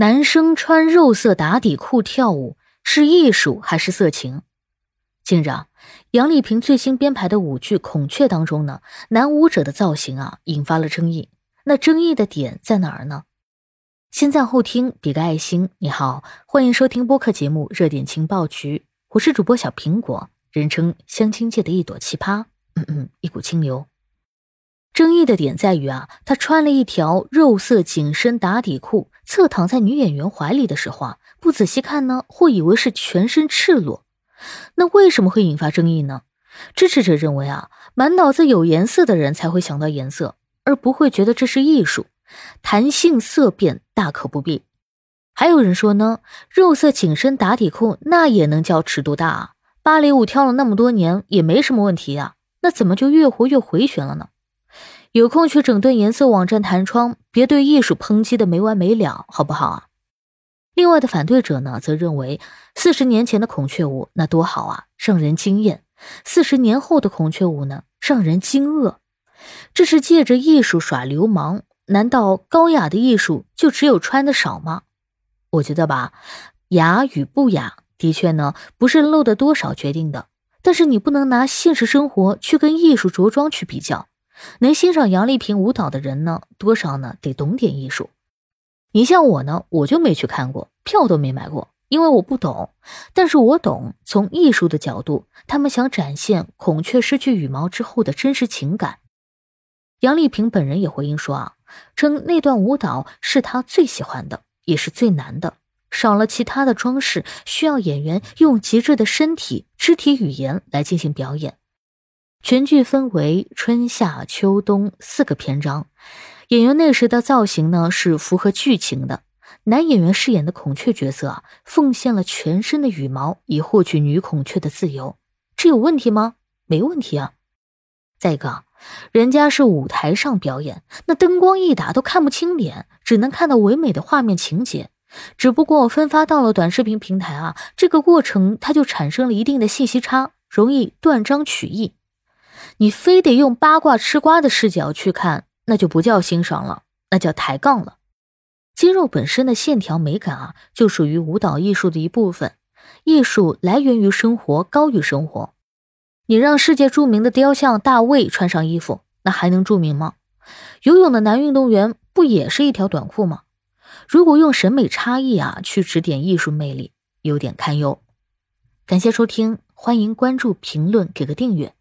男生穿肉色打底裤跳舞是艺术还是色情？近日啊，杨丽萍最新编排的舞剧《孔雀》当中呢，男舞者的造型啊引发了争议。那争议的点在哪儿呢？先赞后听，比个爱心。你好，欢迎收听播客节目《热点情报局》，我是主播小苹果，人称相亲界的一朵奇葩，嗯嗯，一股清流。争议的点在于啊，他穿了一条肉色紧身打底裤，侧躺在女演员怀里的时候啊，不仔细看呢，会以为是全身赤裸。那为什么会引发争议呢？支持者认为啊，满脑子有颜色的人才会想到颜色，而不会觉得这是艺术。谈性色变大可不必。还有人说呢，肉色紧身打底裤那也能叫尺度大啊？芭蕾舞跳了那么多年也没什么问题呀，那怎么就越活越回旋了呢？有空去整顿颜色网站弹窗，别对艺术抨击的没完没了，好不好啊？另外的反对者呢，则认为四十年前的孔雀舞那多好啊，让人惊艳；四十年后的孔雀舞呢，让人惊愕。这是借着艺术耍流氓？难道高雅的艺术就只有穿的少吗？我觉得吧，雅与不雅的确呢，不是露的多少决定的，但是你不能拿现实生活去跟艺术着装去比较。能欣赏杨丽萍舞蹈的人呢，多少呢得懂点艺术。你像我呢，我就没去看过，票都没买过，因为我不懂。但是我懂，从艺术的角度，他们想展现孔雀失去羽毛之后的真实情感。杨丽萍本人也回应说啊，称那段舞蹈是她最喜欢的，也是最难的，少了其他的装饰，需要演员用极致的身体、肢体语言来进行表演。全剧分为春夏秋冬四个篇章，演员那时的造型呢是符合剧情的。男演员饰演的孔雀角色啊，奉献了全身的羽毛以获取女孔雀的自由，这有问题吗？没问题啊。再一个，人家是舞台上表演，那灯光一打都看不清脸，只能看到唯美的画面情节。只不过分发到了短视频平台啊，这个过程它就产生了一定的信息差，容易断章取义。你非得用八卦吃瓜的视角去看，那就不叫欣赏了，那叫抬杠了。肌肉本身的线条美感啊，就属于舞蹈艺术的一部分。艺术来源于生活，高于生活。你让世界著名的雕像大卫穿上衣服，那还能著名吗？游泳的男运动员不也是一条短裤吗？如果用审美差异啊去指点艺术魅力，有点堪忧。感谢收听，欢迎关注、评论、给个订阅。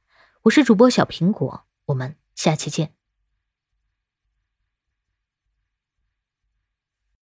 我是主播小苹果，我们下期见。